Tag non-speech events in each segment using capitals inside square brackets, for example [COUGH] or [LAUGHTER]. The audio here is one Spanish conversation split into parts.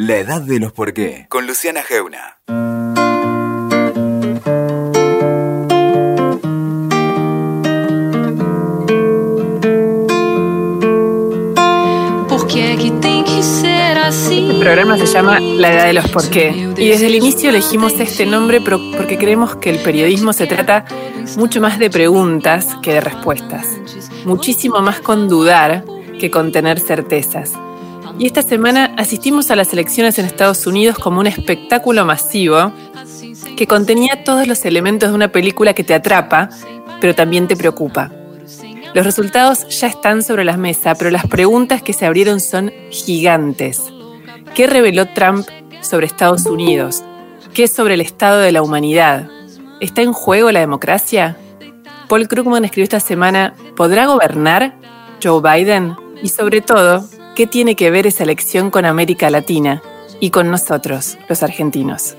La edad de los por qué, con Luciana Geuna. El programa se llama La Edad de los Por qué. Y desde el inicio elegimos este nombre porque creemos que el periodismo se trata mucho más de preguntas que de respuestas. Muchísimo más con dudar que con tener certezas. Y esta semana asistimos a las elecciones en Estados Unidos como un espectáculo masivo que contenía todos los elementos de una película que te atrapa, pero también te preocupa. Los resultados ya están sobre la mesa, pero las preguntas que se abrieron son gigantes. ¿Qué reveló Trump sobre Estados Unidos? ¿Qué sobre el estado de la humanidad? ¿Está en juego la democracia? Paul Krugman escribió esta semana, ¿podrá gobernar Joe Biden? Y sobre todo, ¿qué tiene que ver esa elección con América Latina y con nosotros, los argentinos?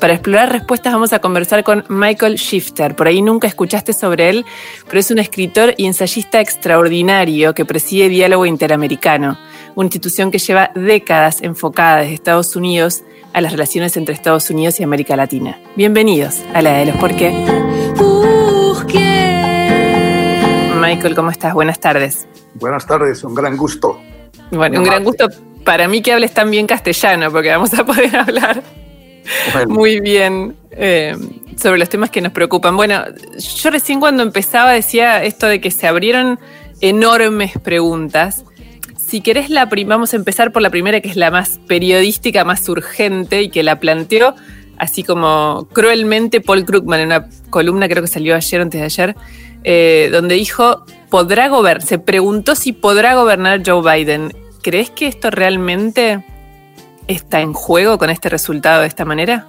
Para explorar respuestas vamos a conversar con Michael Shifter. Por ahí nunca escuchaste sobre él, pero es un escritor y ensayista extraordinario que preside Diálogo Interamericano, una institución que lleva décadas enfocada desde Estados Unidos a las relaciones entre Estados Unidos y América Latina. Bienvenidos a la de los por qué. Michael, ¿cómo estás? Buenas tardes. Buenas tardes, un gran gusto. Bueno, un gran gusto para mí que hables tan bien castellano, porque vamos a poder [LAUGHS] hablar muy bien eh, sobre los temas que nos preocupan. Bueno, yo recién cuando empezaba decía esto de que se abrieron enormes preguntas. Si querés, la vamos a empezar por la primera, que es la más periodística, más urgente y que la planteó así como cruelmente Paul Krugman en una columna, creo que salió ayer, antes de ayer, eh, donde dijo, ¿podrá gobernar? Se preguntó si podrá gobernar Joe Biden. ¿Crees que esto realmente está en juego con este resultado de esta manera?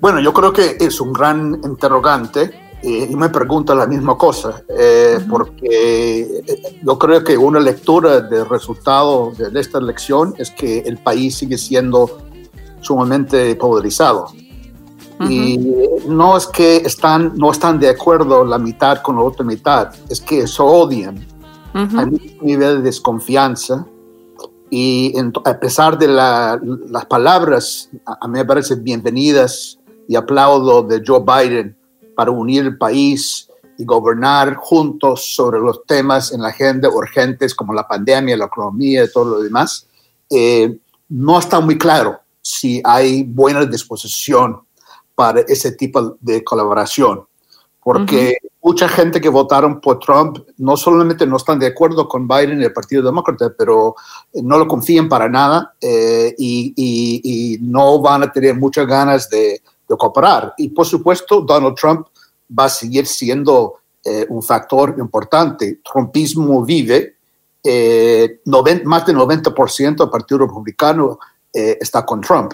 Bueno, yo creo que es un gran interrogante eh, y me pregunto la misma cosa, eh, porque eh, yo creo que una lectura del resultado de esta elección es que el país sigue siendo sumamente polarizado. Y no es que están, no están de acuerdo la mitad con la otra mitad, es que se odian. Hay un nivel de desconfianza y a pesar de las palabras, a, mí me parecen bienvenidas y aplaudo de Joe Biden para unir el país y gobernar juntos sobre los temas en la agenda urgentes como la pandemia, la economía y todo lo demás, eh, no está muy claro si hay buena disposición para ese tipo de colaboración porque mucha gente que votaron por Trump no solamente no están de acuerdo con Biden y el Partido Demócrata, pero eh, no lo confían para nada eh, y, no van a tener muchas ganas de, cooperar. Y por supuesto, Donald Trump va a seguir siendo eh, un factor importante. Trumpismo vive, más del 90% del Partido Republicano está con Trump.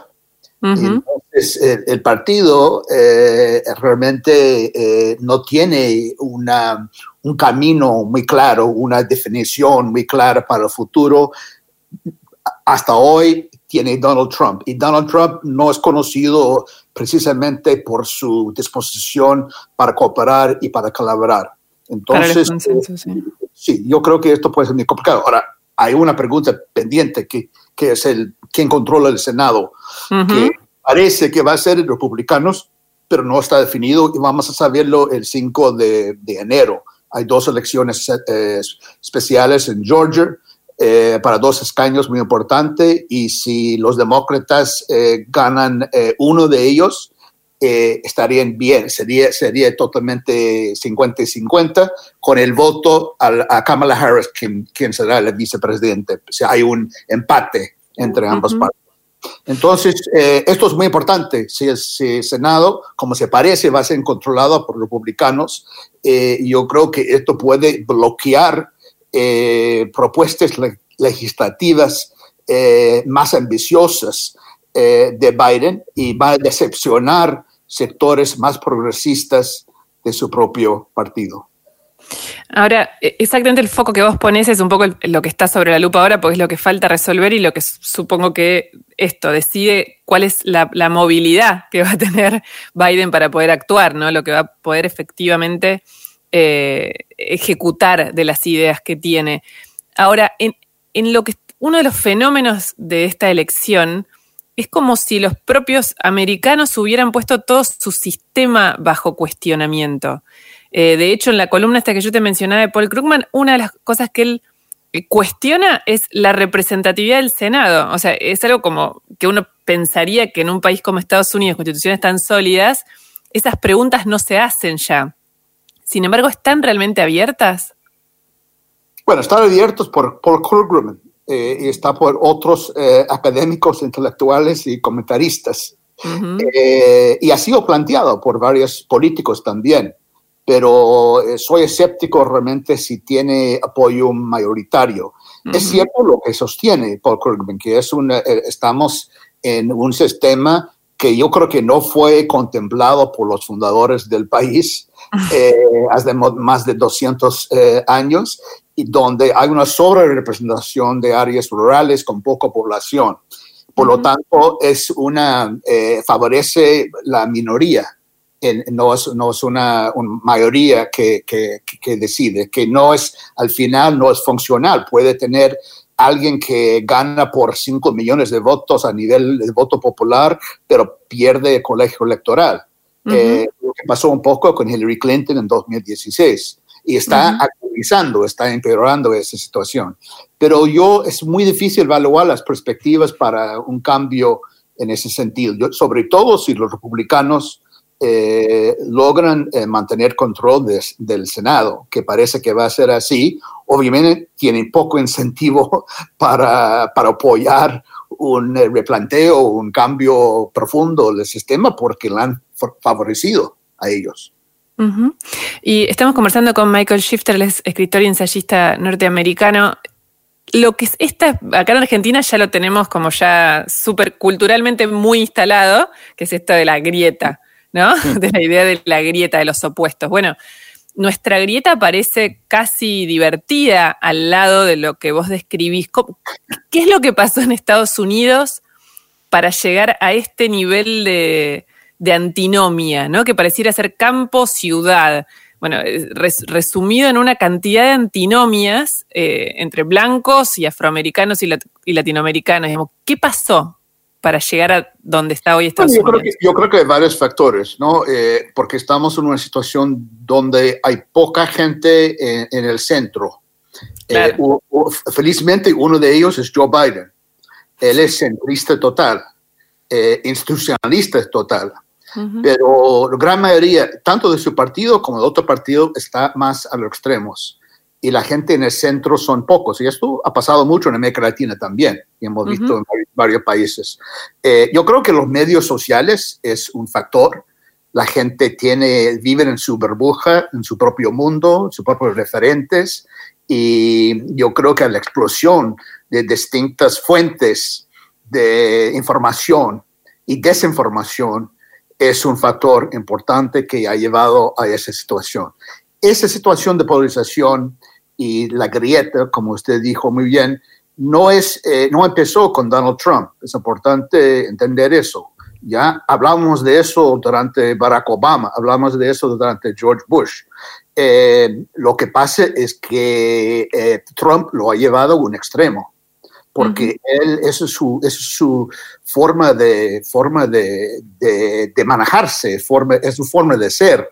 Entonces, el, partido eh, realmente eh, no tiene una, un camino muy claro, una definición muy clara para el futuro. Hasta hoy tiene Donald Trump y Donald Trump no es conocido precisamente por su disposición para cooperar y para colaborar. Entonces, sí. yo creo que esto puede ser muy complicado. Ahora, hay una pregunta pendiente que, que es el quién controla el Senado, que parece que va a ser republicanos, pero no está definido y vamos a saberlo el 5 de, enero. Hay dos elecciones eh, especiales en Georgia eh, para dos escaños muy importantes y si los demócratas eh, ganan uno de ellos, estarían bien, sería, sería totalmente 50 y 50 con el voto a, Kamala Harris, quien, quien, será el vicepresidente. O sea, hay un empate entre ambas partes. Entonces, eh, esto es muy importante. Si el, Senado, como se parece, va a ser controlado por republicanos, eh, yo creo que esto puede bloquear eh, propuestas legislativas más ambiciosas de Biden y va a decepcionar sectores más progresistas de su propio partido. Ahora, e, exactamente el foco que vos pones es un poco lo que está sobre la lupa ahora, porque es lo que falta resolver y lo que supongo que esto decide cuál es la, movilidad que va a tener Biden para poder actuar, ¿no? Lo que va a poder efectivamente eh, ejecutar de las ideas que tiene. Ahora, en, lo que uno de los fenómenos de esta elección es como si los propios americanos hubieran puesto todo su sistema bajo cuestionamiento. Eh, de hecho, en la columna esta que yo te mencionaba de Paul Krugman, una de las cosas que él eh, cuestiona es la representatividad del Senado. O sea, es algo como que uno pensaría que en un país como Estados Unidos, constituciones tan sólidas, esas preguntas no se hacen ya. Sin embargo, ¿están realmente abiertas? Bueno, están abiertos por Paul Krugman eh, y está por otros eh, académicos, intelectuales y comentaristas. y ha sido planteado por varios políticos también pero eh, soy escéptico realmente si tiene apoyo mayoritario. Es cierto lo que sostiene Paul Krugman, que es una, eh, estamos en un sistema que yo creo que no fue contemplado por los fundadores del país [LAUGHS] eh, hace más de 200 años, y donde hay una sobre representación de áreas rurales con poca población. Por lo tanto, es una, favorece la minoría no es, no es una, mayoría que, que, que, decide, que no es, al final no es funcional. Puede tener alguien que gana por 5 millones de votos a nivel de voto popular, pero pierde el colegio electoral. Eh, lo que pasó un poco con Hillary Clinton en 2016. Y está actualizando, está empeorando esa situación. Pero yo, es muy difícil evaluar las perspectivas para un cambio en ese sentido, sobre todo si los republicanos eh, logran eh, mantener control del Senado, que parece que va a ser así. Obviamente tienen poco incentivo [LAUGHS] para, para apoyar un eh, replanteo, un cambio profundo del sistema porque lo han favorecido a ellos. Y estamos conversando con Michael Shifter, el escritor y ensayista norteamericano. Lo que es esta, acá en Argentina ya lo tenemos como ya súper culturalmente muy instalado, que es esto de la grieta. ¿no? [LAUGHS] De la idea de la grieta de los opuestos. Bueno, nuestra grieta parece casi divertida al lado de lo que vos describís. ¿Qué es lo que pasó en Estados Unidos para llegar a este nivel de, antinomia, ¿no? que pareciera ser campo-ciudad? Bueno, resumido en una cantidad de antinomias eh, entre blancos y afroamericanos y, y latinoamericanos. ¿Qué pasó para llegar a donde está hoy Estados yo Creo que, yo creo que hay varios factores, ¿no? Eh, porque estamos en una situación donde hay poca gente en, el centro. Eh, felizmente uno de ellos es Joe Biden. Él es centrista total, eh, institucionalista total. Pero la gran mayoría, tanto de su partido como de otro partido, está más a los extremos y la gente en el centro son pocos. Y esto ha pasado mucho en América Latina también, y hemos visto en varios, países. Eh, yo creo que los medios sociales es un factor. La gente tiene, vive en su burbuja, en su propio mundo, sus propios referentes, y yo creo que la explosión de distintas fuentes de información y desinformación es un factor importante que ha llevado a esa situación. Esa situación de polarización y la grieta, como usted dijo muy bien, no, es, eh, no empezó con Donald Trump. Es importante entender eso. Ya hablamos de eso durante Barack Obama, hablamos de eso durante George Bush. Eh, lo que pasa es que eh, Trump lo ha llevado a un extremo, porque él, eso es su, es su forma de, forma de, de, manejarse, forma, es su forma de ser,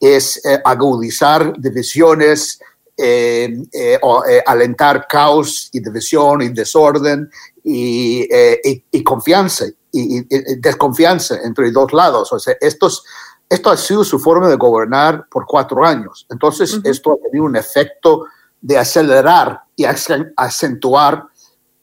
es agudizar divisiones, eh, eh, eh, alentar caos y división y desorden y, confianza y, desconfianza entre dos lados. O sea, estos, esto ha sido su forma de gobernar por cuatro años. Entonces, esto ha tenido un efecto de acelerar y acentuar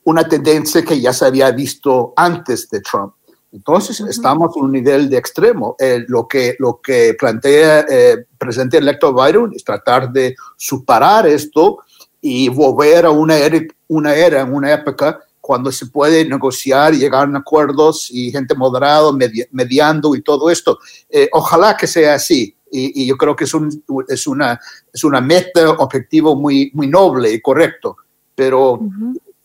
una tendencia que ya se había visto antes de Trump. Entonces, estamos en un nivel de extremo. Eh, lo, que, lo que plantea el eh, presidente electo Biden es tratar de superar esto y volver a una era, una era, una época cuando se puede negociar y llegar a acuerdos y gente moderada mediando y todo esto. Eh, ojalá que sea así. Y, yo creo que es, un, es, una, es una meta, objetivo muy, muy noble y correcto. Pero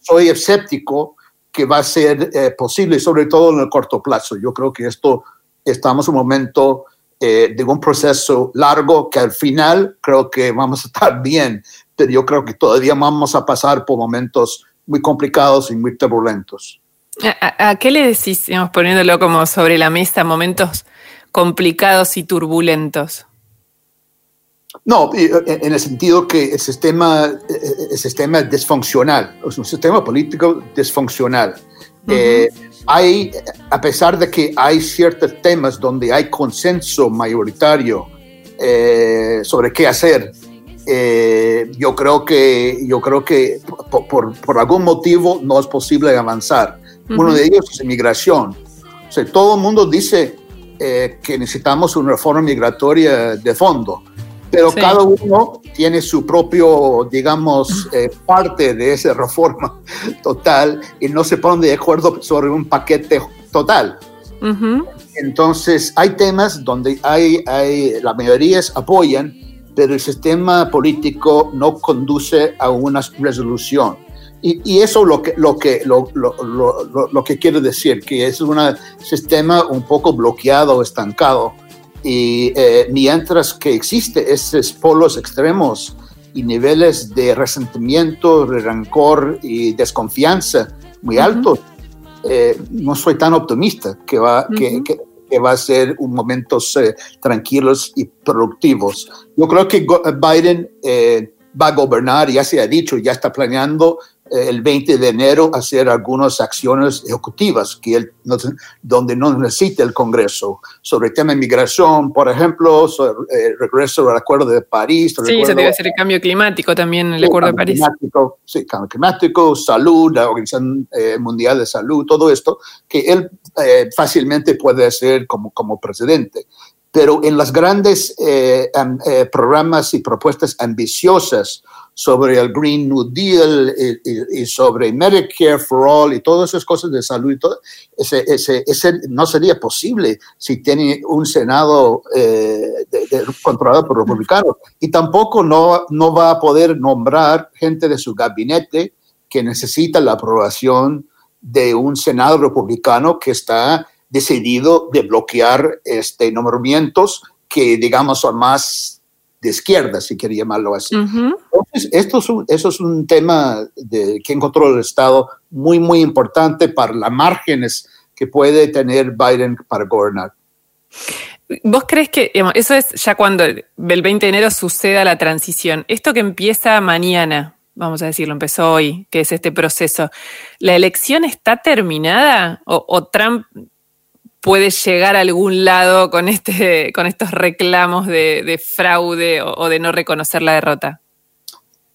soy escéptico que va a ser eh, posible, sobre todo en el corto plazo. Yo creo que esto estamos en un momento eh, de un proceso largo que al final creo que vamos a estar bien, pero yo creo que todavía vamos a pasar por momentos muy complicados y muy turbulentos. ¿A, qué le decís, poniéndolo como sobre la mesa, momentos complicados y turbulentos? No, en el sentido que el sistema, el sistema es disfuncional, es un sistema político disfuncional. Eh, hay, a pesar de que hay ciertos temas donde hay consenso mayoritario eh, sobre qué hacer, eh, yo creo que, yo creo que por, por, algún motivo no es posible avanzar. Uno de ellos es inmigración. O sea, todo el mundo dice que necesitamos una reforma migratoria de fondo pero cada uno tiene su propio, digamos, eh, parte de esa reforma [LAUGHS] total y no se ponen de acuerdo sobre un paquete total. Entonces, hay temas donde hay, hay, la mayoría apoyan, pero el sistema político no conduce a una resolución. Y, y eso lo que, lo, que, lo, lo, lo, lo que quiero decir, que es un sistema un poco bloqueado, estancado y eh, mientras que existe esos polos extremos y niveles de resentimiento, de rencor y desconfianza muy altos, eh, no soy tan optimista que va, que, que, va a ser un momentos eh, tranquilos y productivos. Yo creo que Biden va a gobernar, ya se ha dicho, ya está planeando el 20 de enero hacer algunas acciones ejecutivas que él donde no necesita el Congreso sobre el tema de migración, por ejemplo, sobre el regreso al Acuerdo de París. Sí, se debe hacer el cambio climático también, el Acuerdo de París. sí, cambio climático, salud, la Organización eh, Mundial de Salud, todo esto, que él eh, fácilmente puede hacer como, como presidente pero en las grandes eh, programas y propuestas ambiciosas sobre el Green New Deal y, sobre Medicare for All y todas esas cosas de salud y todo, ese, ese, ese no sería posible si tiene un Senado eh, controlado por republicanos. Y tampoco no, no va a poder nombrar gente de su gabinete que necesita la aprobación de un Senado republicano que está decidido de bloquear este, nombramientos que, digamos, son más de izquierda, si quería llamarlo así. Entonces, esto es un, eso es un tema de quién controla el Estado muy, muy importante para las márgenes que puede tener Biden para gobernar. ¿Vos crees que eso es ya cuando el 20 de enero suceda la transición? Esto que empieza mañana, vamos a decirlo, empezó hoy, que es este proceso, ¿la elección está terminada o, o Trump puede llegar a algún lado con, este, con estos reclamos de, fraude o, de no reconocer la derrota?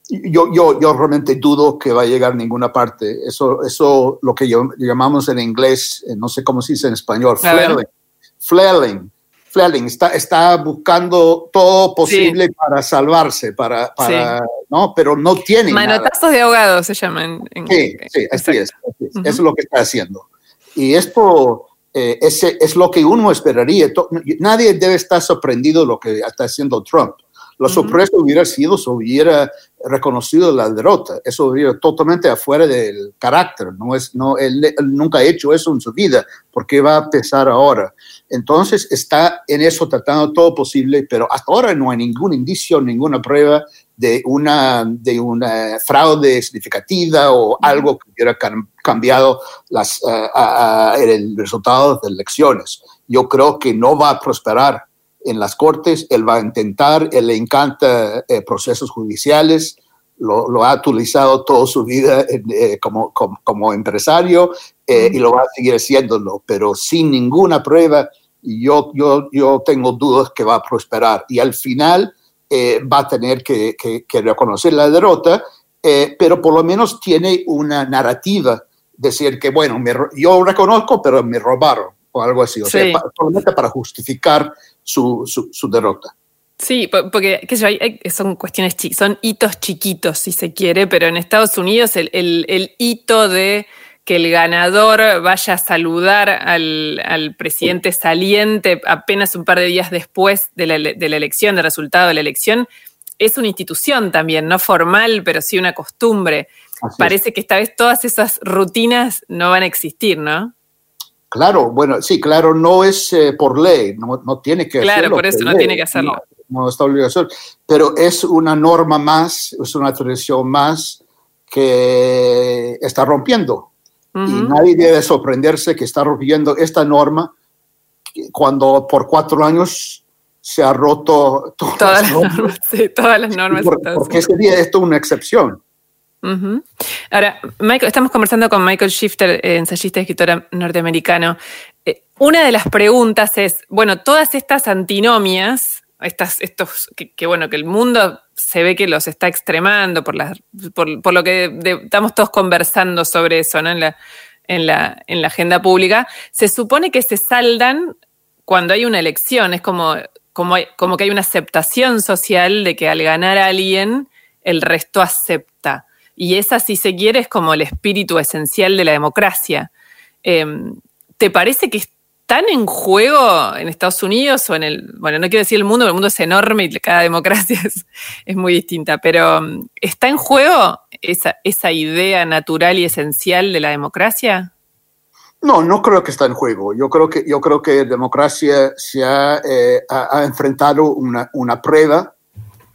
Yo, yo, yo realmente dudo que va a llegar a ninguna parte. Eso, eso lo que llamamos en inglés, eh, no sé cómo se dice en español, flailing. Flailing. Está, está buscando todo posible para salvarse, para, para ¿no? pero no tiene. Manotazos de ahogado se llaman. sí, sí, así es. Eso es lo que está haciendo. Y esto, eh, ese es lo que uno esperaría. Nadie debe estar sorprendido de lo que está haciendo Trump. La sorpresa hubiera sido si hubiera reconocido la derrota. Eso hubiera totalmente afuera del carácter. No es, no, él, nunca ha hecho eso en su vida. ¿Por qué va a empezar ahora? Entonces está en eso tratando todo posible, pero hasta ahora no hay ningún indicio, ninguna prueba de una, de una fraude significativa o algo que hubiera cambiado las, el resultado de las elecciones. Yo creo que no va a prosperar en las cortes, él va a intentar, él le encanta eh, procesos judiciales, lo, ha utilizado toda su vida eh, como, como, empresario eh, y lo va a seguir haciéndolo, pero sin ninguna prueba, yo, yo, yo tengo dudas que va a prosperar. Y al final eh, va a tener que, reconocer la derrota, eh, pero por lo menos tiene una narrativa, decir que, bueno, yo reconozco, pero me robaron, o algo así, o sea, solamente para justificar su, su, derrota. Sí, porque son cuestiones, son hitos chiquitos, si se quiere, pero en Estados Unidos el, el, el hito de que el ganador vaya a saludar al, presidente saliente apenas un par de días después de la, elección, del resultado de la elección, es una institución también, no formal, pero sí una costumbre. Parece que esta vez todas esas rutinas no van a existir, ¿no? Claro, bueno, sí, claro, no es eh, por ley, no, tiene que Claro, por eso no tiene que hacerlo. No, no está obligación, pero es una norma más, es una tradición más que está rompiendo. Y nadie debe sorprenderse que está rompiendo esta norma cuando por cuatro años se ha roto todas, las normas. Sí, todas las normas. porque sería esto una excepción. Ahora, Michael, estamos conversando con Michael Shifter, ensayista y escritor norteamericano. Eh, una de las preguntas es, bueno, todas estas antinomias, estas, estos, que, bueno, que el mundo se ve que los está extremando por, lo que estamos todos conversando sobre eso. En la, en la, en la agenda pública, se supone que se saldan cuando hay una elección, es como, como, como que hay una aceptación social de que al ganar a alguien, el resto acepta. Y esa, si se quiere, es como el espíritu esencial de la democracia. Em, ¿Te parece que están en juego en Estados Unidos o en el, bueno, no quiero decir el mundo, el mundo es enorme y cada democracia [LAUGHS] es, muy distinta, pero em, ¿está en juego esa, idea natural y esencial de la democracia? No, no creo que está en juego. Yo creo que, yo creo que democracia se ha, eh, enfrentado una, una prueba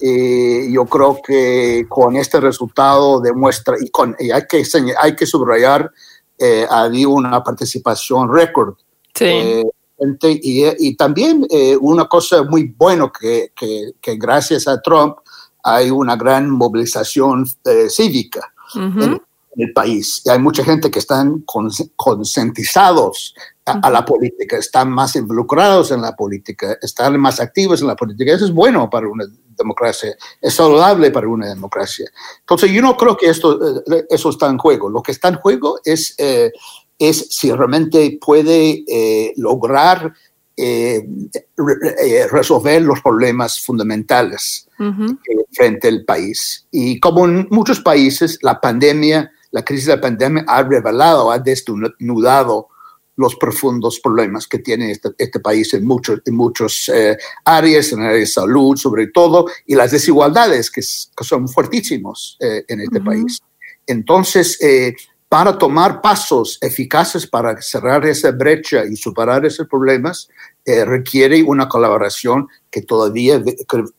eh, yo creo que con este resultado demuestra, y, con, hay, que, hay que subrayar, eh, había una participación récord. Sí. Eh, y, también eh, una cosa muy buena que, que, que, gracias a Trump hay una gran movilización cívica en, el país. Y hay mucha gente que están concientizados a, la política, están más involucrados en la política, están más activos en la política. Eso es bueno para una democracia, es saludable para una democracia. Entonces, yo no creo que esto, eh, eso está en juego. Lo que está en juego es, eh, es si realmente puede eh, lograr resolver los problemas fundamentales frente al país. Y como en muchos países, la pandemia, la crisis de la pandemia ha revelado, ha desnudado los profundos problemas que tiene este, este país en muchos en muchos, eh, áreas, en áreas de salud sobre todo, y las desigualdades que, son fuertísimos eh, en este país. Entonces, eh, para tomar pasos eficaces para cerrar esa brecha y superar esos problemas, requiere una colaboración que todavía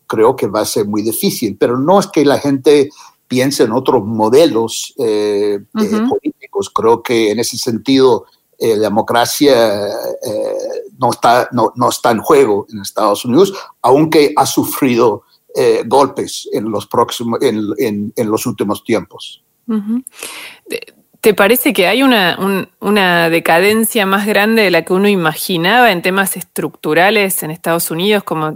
creo que va a ser muy difícil, pero no es que la gente piense en otros modelos políticos, creo que en ese sentido eh, la democracia eh, no, está, no, no, está en juego en Estados Unidos, aunque ha sufrido eh, golpes en los, próximos, en, en, los últimos tiempos. ¿Te parece que hay una, una, decadencia más grande de la que uno imaginaba en temas estructurales en Estados Unidos? Como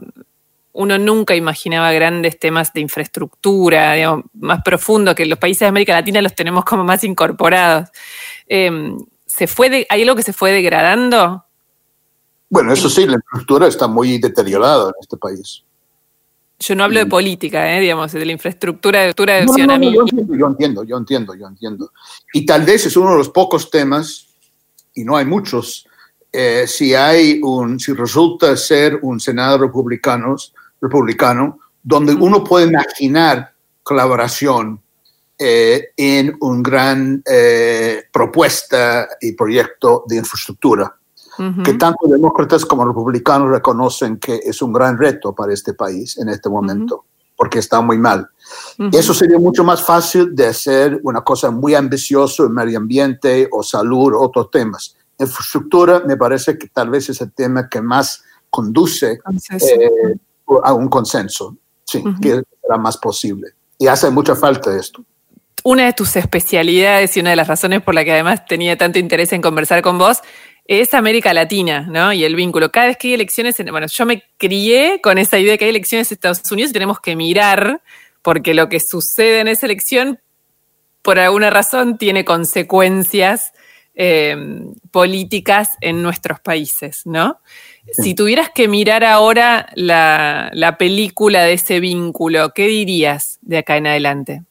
uno nunca imaginaba grandes temas de infraestructura, digamos, más profundo, que los países de América Latina los tenemos como más incorporados. Em, ¿Se fue ¿Hay algo que se fue degradando? Bueno, eso sí, la infraestructura está muy deteriorada en este país. Yo no hablo de política, eh, digamos, de la infraestructura de, de no, yo, entiendo, yo entiendo, yo entiendo, Y tal vez es uno de los pocos temas, y no hay muchos, eh, si hay un, si resulta ser un Senado republicano, republicano donde uno puede imaginar colaboración eh, en un gran eh, propuesta y proyecto de infraestructura, que tanto demócratas como republicanos reconocen que es un gran reto para este país en este momento, porque está muy mal. Eso sería mucho más fácil de hacer una cosa muy ambiciosa en medio ambiente o salud, o otros temas. Infraestructura me parece que tal vez es el tema que más conduce eh, a un consenso, sí, que será más posible. Y hace mucha falta esto una de tus especialidades y una de las razones por la que además tenía tanto interés en conversar con vos es América Latina, ¿no? Y el vínculo. Cada vez que hay elecciones, en, bueno, yo me crié con esa idea de que hay elecciones en Estados Unidos y tenemos que mirar, porque lo que sucede en esa elección, por alguna razón, tiene consecuencias em, políticas en nuestros países, ¿no? Si tuvieras que mirar ahora la, la película de ese vínculo, ¿qué dirías de acá en adelante?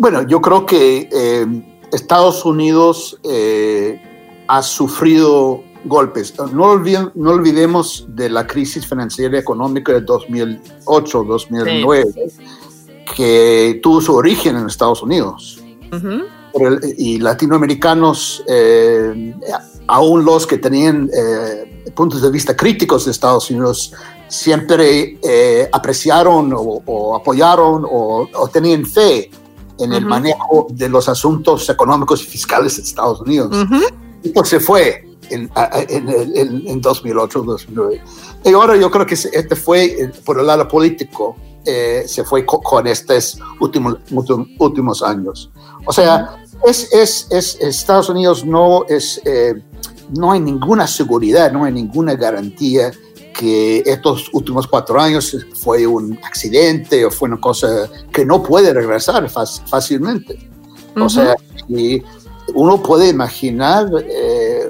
Bueno, yo creo que eh, Estados Unidos eh, ha sufrido golpes. No, no, olvidemos de la crisis financiera y económica de 2008-2009, que tuvo su origen en Estados Unidos. y latinoamericanos, eh, aún los que tenían puntos de vista críticos de Estados Unidos, siempre apreciaron o, apoyaron o, o tenían fe en el manejo de los asuntos económicos y fiscales de Estados Unidos. Y pues se fue en, en, en 2008, 2009. Y ahora yo creo que este fue, eh, por el lado político, eh, se fue con, estos últimos, últimos años. O sea, es, es, es, Estados Unidos no es, eh, no hay ninguna seguridad, no hay ninguna garantía que estos últimos cuatro años fue un accidente o fue una cosa que no puede regresar fácilmente. O sea, y uno puede imaginar eh,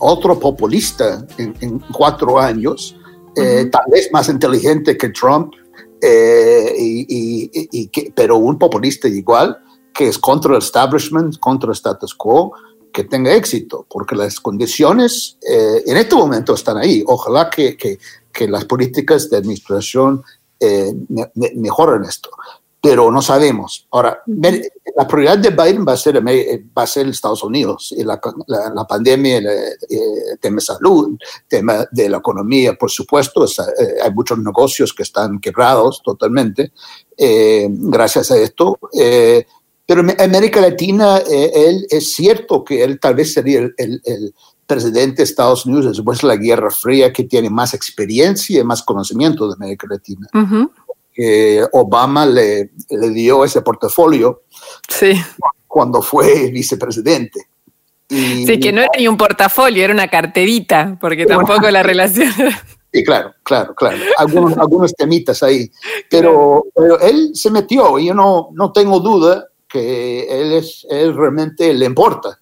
otro populista en, cuatro años, eh, tal vez más inteligente que Trump, eh, y, pero un populista igual, que es contra el establishment, contra el status quo, que tenga éxito, porque las condiciones eh, en este momento están ahí. Ojalá que, que, que las políticas de administración eh, mejoren esto, pero no sabemos. Ahora, la prioridad de Biden va a ser, va a ser Estados Unidos y la, la, pandemia, el, eh, tema de salud, tema de la economía, por supuesto, hay muchos negocios que están quebrados totalmente gracias a esto pero en América Latina, eh, él es cierto que él tal vez sería el, presidente de Estados Unidos después de la Guerra Fría que tiene más experiencia y más conocimiento de América Latina. Obama le, le, dio ese portafolio sí. cuando fue vicepresidente. sí, que no era ni un portafolio, era una carterita, porque tampoco la relación... Sí, claro, claro, claro. Algunos, algunos temitas ahí. Pero, pero, él se metió y yo no, no tengo duda que él, es, él realmente le importa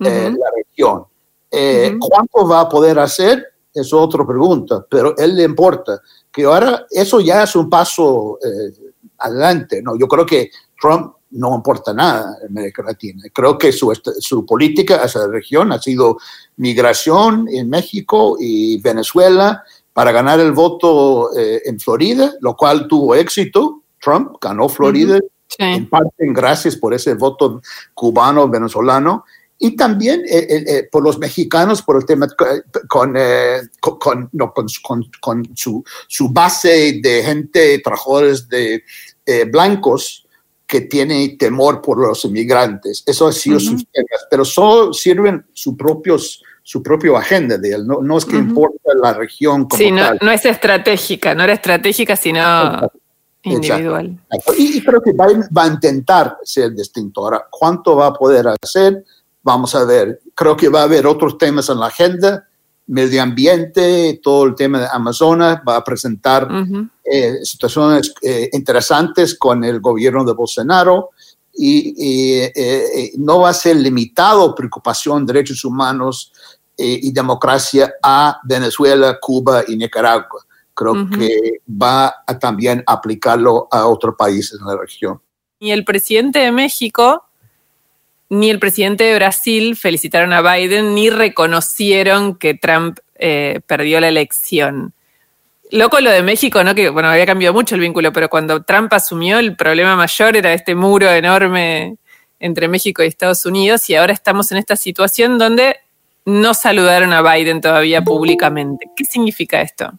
eh, la región. Eh, ¿Cuánto va a poder hacer? Es otra pregunta, pero él le importa. Que ahora eso ya es un paso eh, adelante. ¿no? Yo creo que Trump no importa nada en América Latina. Creo que su, su política hacia la región ha sido migración en México y Venezuela para ganar el voto en Florida, lo cual tuvo éxito. Trump ganó Florida en parte gracias por ese voto cubano, venezolano, y también eh, eh, eh, por los mexicanos, por el tema con, con, no, con, con su, su, base de gente, trabajadores de blancos que tiene temor por los inmigrantes. Eso ha sido sus temas, pero solo sirven su propios su propia agenda de él, no, no es que importa la región como sí, no, no es estratégica, no era estratégica, sino individual. Y, creo que va, va, a intentar ser distinto. Ahora, ¿cuánto va a poder hacer? Vamos a ver. Creo que va a haber otros temas en la agenda, medio ambiente, todo el tema de Amazonas, va a presentar eh, situaciones eh, interesantes con el gobierno de Bolsonaro y, eh, no va a ser limitado preocupación derechos humanos y democracia a Venezuela, Cuba y Nicaragua creo que va a también aplicarlo a otros países en la región. Ni el presidente de México ni el presidente de Brasil felicitaron a Biden ni reconocieron que Trump eh, perdió la elección. Loco lo de México, ¿no? Que bueno, había cambiado mucho el vínculo, pero cuando Trump asumió, el problema mayor era este muro enorme entre México y Estados Unidos, y ahora estamos en esta situación donde no saludaron a Biden todavía públicamente. ¿Qué significa esto?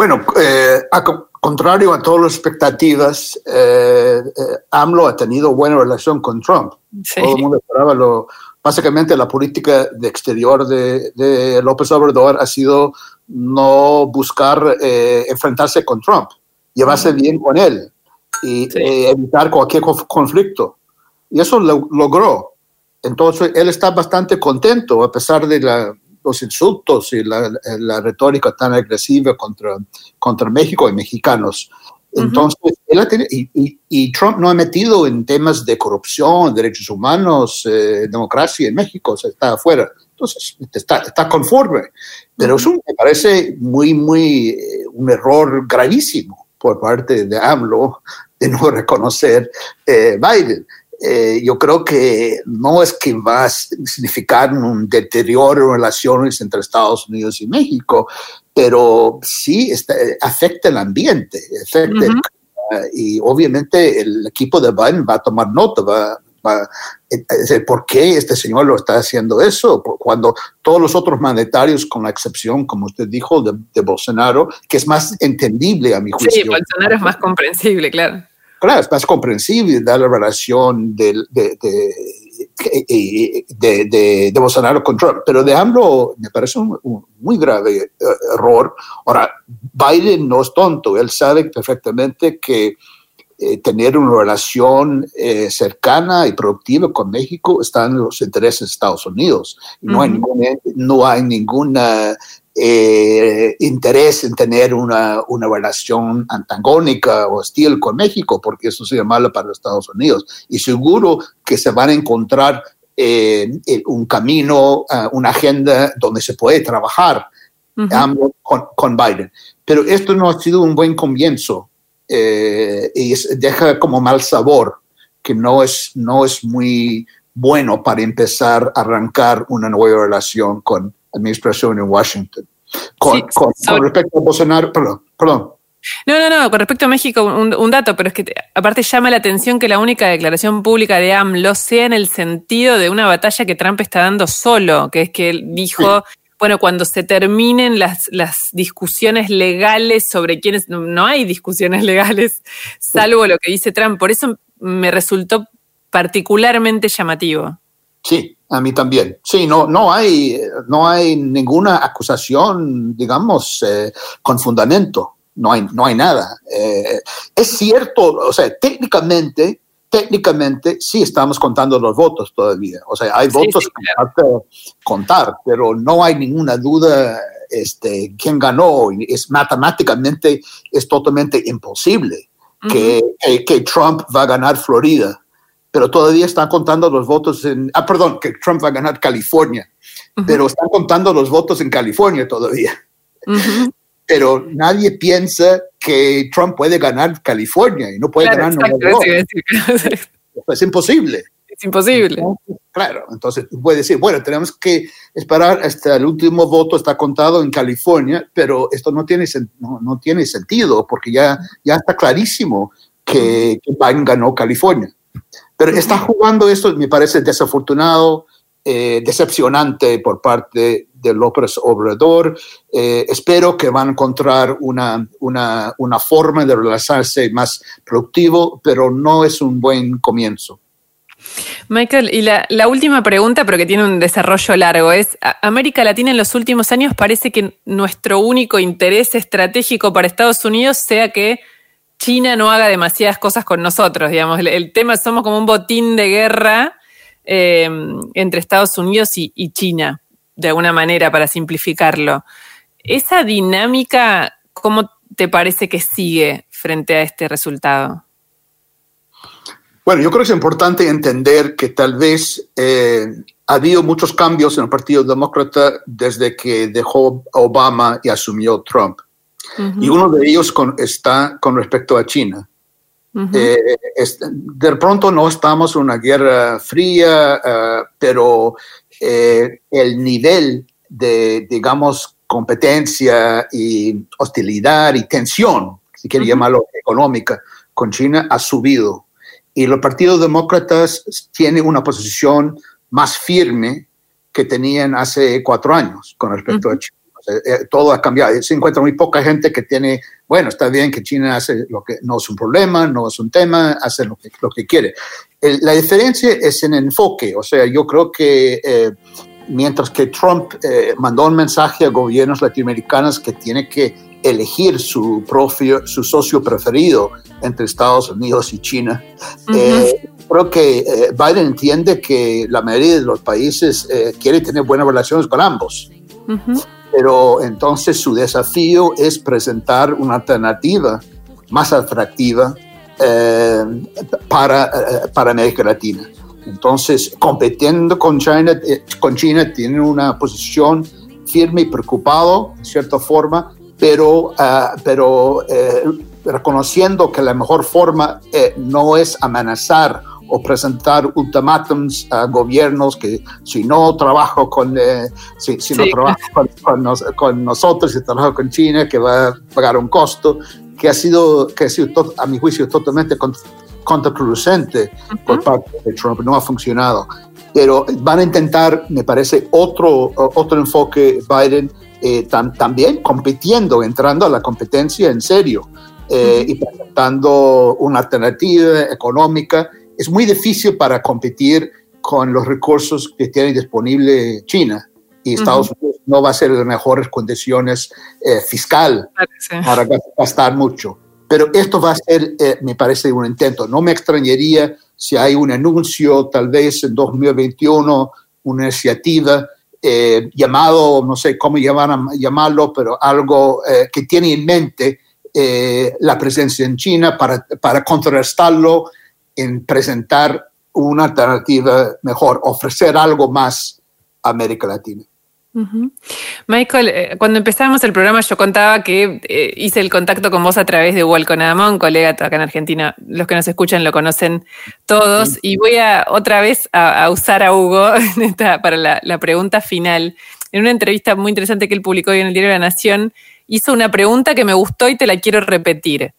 Bueno, eh, a contrario a todas las expectativas, eh, eh, AMLO ha tenido buena relación con Trump. Todo el mundo esperaba lo. Básicamente, la política de exterior de, López Obrador ha sido no buscar enfrentarse con Trump, llevarse bien con él y evitar cualquier conflicto. Y eso lo logró. Entonces, él está bastante contento, a pesar de la los insultos y la, retórica tan agresiva contra, contra México y mexicanos. Entonces, él y, Trump no ha metido en temas de corrupción, derechos humanos, eh, democracia en México, o sea, está afuera. Entonces, está, está conforme. Pero eso me parece muy, muy, eh, un error gravísimo por parte de AMLO de no reconocer eh, Biden. Eh, yo creo que no es que va a significar un deterioro en relaciones entre Estados Unidos y México, pero sí afecta el ambiente, y obviamente el equipo de Biden va a tomar nota, va, va por qué este señor lo está haciendo eso, cuando todos los otros mandatarios, con la excepción, como usted dijo, de, de Bolsonaro, que es más entendible a mi juicio. Sí, Bolsonaro es más comprensible, claro claro, es más comprensible dar la relación de, de, de, de, Bolsonaro con Trump, pero de AMLO me parece un, muy grave eh, error. Ahora, Biden no es tonto, él sabe perfectamente que eh, tener una relación eh, cercana y productiva con México está en los intereses de Estados Unidos. No, hay ninguna, no hay ninguna eh, interés en tener una, una, relación antagónica o hostil con México, porque eso sería malo para los Estados Unidos. Y seguro que se van a encontrar eh, un camino, uh, una agenda donde se puede trabajar con, con, Biden. Pero esto no ha sido un buen comienzo eh, y deja como mal sabor, que no es, no es muy bueno para empezar a arrancar una nueva relación con administración en Washington. Con, respecto a Bolsonaro, perdón, perdón. No, no, no, con respecto a México, un, dato, pero es que aparte llama la atención que la única declaración pública de AMLO sea en el sentido de una batalla que Trump está dando solo, que es que él dijo, bueno, cuando se terminen las, las discusiones legales sobre quiénes, no hay discusiones [LAUGHS] legales, salvo lo que dice Trump, por eso me resultó particularmente llamativo. Sí, a mí también. Sí, no, no, hay, no hay ninguna acusación, digamos, eh, con fundamento. No hay, no hay nada. Eh, es cierto, o sea, técnicamente, técnicamente sí estamos contando los votos todavía. O sea, hay votos que contar, pero no hay ninguna duda este, quién ganó. Es matemáticamente, es totalmente imposible que, que Trump va a ganar Florida pero todavía están contando los votos en, ah, perdón, que Trump va a ganar California, pero están contando los votos en California todavía. Pero nadie piensa que Trump puede ganar California y no puede ganar Nueva York. Es imposible. Es imposible. claro, entonces puede decir, bueno, tenemos que esperar hasta el último voto está contado en California, pero esto no tiene, no, no tiene sentido porque ya, ya está clarísimo que, que Biden ganó California. Pero está jugando esto, me parece desafortunado, eh, decepcionante por parte de López Obrador. Eh, espero que van a encontrar una, una, una forma de relacionarse más productivo, pero no es un buen comienzo. Michael, y la, la, última pregunta, pero que tiene un desarrollo largo, es, América Latina en los últimos años parece que nuestro único interés estratégico para Estados Unidos sea que China no haga demasiadas cosas con nosotros, digamos. El, tema somos como un botín de guerra eh, entre Estados Unidos y, China, de alguna manera, para simplificarlo. Esa dinámica, ¿cómo te parece que sigue frente a este resultado? Bueno, yo creo que es importante entender que tal vez eh, ha habido muchos cambios en el Partido Demócrata desde que dejó Obama y asumió Trump. Y uno de ellos está con respecto a China. Eh, de pronto no estamos en una guerra fría, eh, pero eh, el nivel de, digamos, competencia y hostilidad y tensión, si quiere llamarlo económica, con China ha subido. Y los partidos demócratas tienen una posición más firme que tenían hace cuatro años con respecto a China. Eh, todo ha cambiado. Se encuentra muy poca gente que tiene, bueno, está bien que China hace lo que no es un problema, no es un tema, hace lo que, lo que quiere. la diferencia es en enfoque, o sea, yo creo que eh, mientras que Trump eh, mandó un mensaje a gobiernos latinoamericanos que tiene que elegir su, socio preferido entre Estados Unidos y China, creo que Biden entiende que la mayoría de los países quiere tener buenas relaciones con ambos pero entonces su desafío es presentar una alternativa más atractiva eh, para, eh, para América Latina. Entonces, compitiendo con China, eh, con China tiene una posición firme y preocupado, en cierta forma, pero, pero reconociendo que la mejor forma no es amenazar o presentar ultimátums a gobiernos que si no trabajo con, eh, si, no trabajo con, nosotros, si trabajo con China, que va a pagar un costo, que ha sido, que ha sido a mi juicio totalmente contraproducente por parte de Trump, no ha funcionado. Pero van a intentar, me parece, otro, otro enfoque Biden eh, también compitiendo, entrando a la competencia en serio. eh, y presentando una alternativa económica. Es muy difícil para competir con los recursos que tiene disponible China y Estados Unidos no va a ser de mejores condiciones eh, fiscal para gastar mucho. Pero esto va a ser, eh, me parece, un intento. No me extrañaría si hay un anuncio, tal vez en 2021, una iniciativa eh, llamado, no sé cómo llamarlo, pero algo eh, que tiene en mente la presencia en China para, para contrarrestarlo en presentar una alternativa mejor, ofrecer algo más a América Latina. Michael, eh, cuando empezamos el programa yo contaba que eh, hice el contacto con vos a través de Hugo un colega acá en Argentina. Los que nos escuchan lo conocen todos. Y voy a otra vez a, usar a Hugo [LAUGHS] para la, pregunta final. En una entrevista muy interesante que él publicó hoy en el Diario de la Nación, hizo una pregunta que me gustó y te la quiero repetir,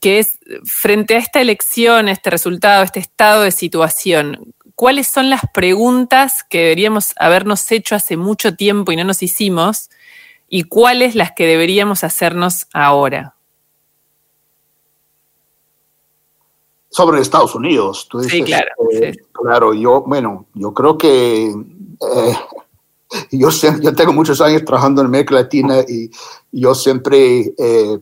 que es, frente a esta elección, este resultado, este estado de situación, cuáles son las preguntas que deberíamos habernos hecho hace mucho tiempo y no nos hicimos y cuáles las que deberíamos hacernos ahora. Sobre Estados Unidos, tú dices. Sí, claro. Eh, claro, yo, bueno, yo creo que eh, [LAUGHS] yo, yo tengo muchos años trabajando en América Latina y yo siempre eh,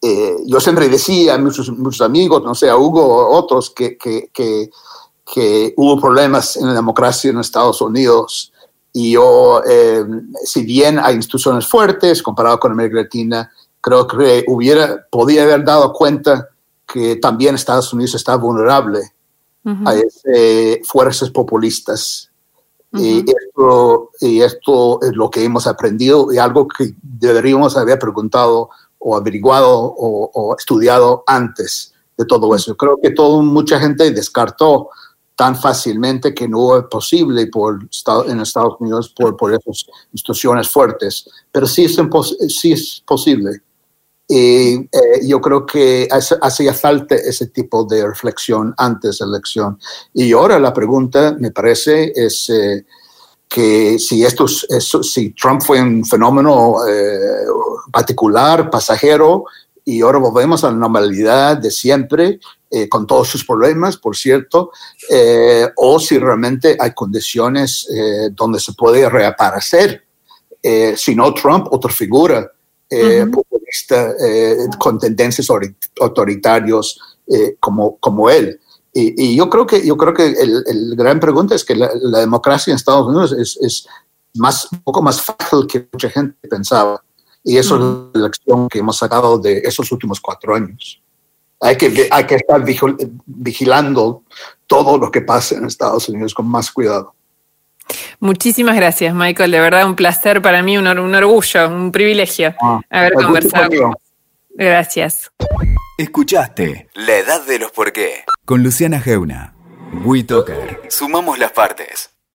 yo siempre decía a muchos, muchos amigos, no sé, a Hugo o otros, que, que, que hubo problemas en la democracia en Estados Unidos. Y yo, eh, si bien hay instituciones fuertes comparado con América Latina, creo que hubiera, podía haber dado cuenta que también Estados Unidos está vulnerable a fuerzas populistas. y, esto, y esto es lo que hemos aprendido y algo que deberíamos haber preguntado o averiguado o, o estudiado antes de todo eso. Creo que todo, mucha gente descartó tan fácilmente que no es posible por, en Estados Unidos por, por esas instituciones fuertes, pero sí es, sí es posible. Y eh, yo creo que hacía falta ese tipo de reflexión antes de la elección. Y ahora la pregunta, me parece, es eh, que si, esto, si Trump fue un fenómeno eh, particular, pasajero, y ahora volvemos a la normalidad de siempre, eh, con todos sus problemas, por cierto, eh, o si realmente hay condiciones eh, donde se puede reaparecer. si no Trump, otra figura populista con tendencias autoritarios como, como él. Y, yo creo que, yo creo que el, gran pregunta es que la, democracia en Estados Unidos es, es, más, un poco más fácil que mucha gente pensaba. Y eso es la lección que hemos sacado de esos últimos cuatro años. Hay que, hay que estar vigilando todo lo que pasa en Estados Unidos con más cuidado. Muchísimas gracias, Michael. De verdad, un placer para mí, un, orgullo, un privilegio ah, haber conversado. Gracias. Escuchaste La Edad de los Por qué con Luciana Geuna. WeToker. Sumamos las partes.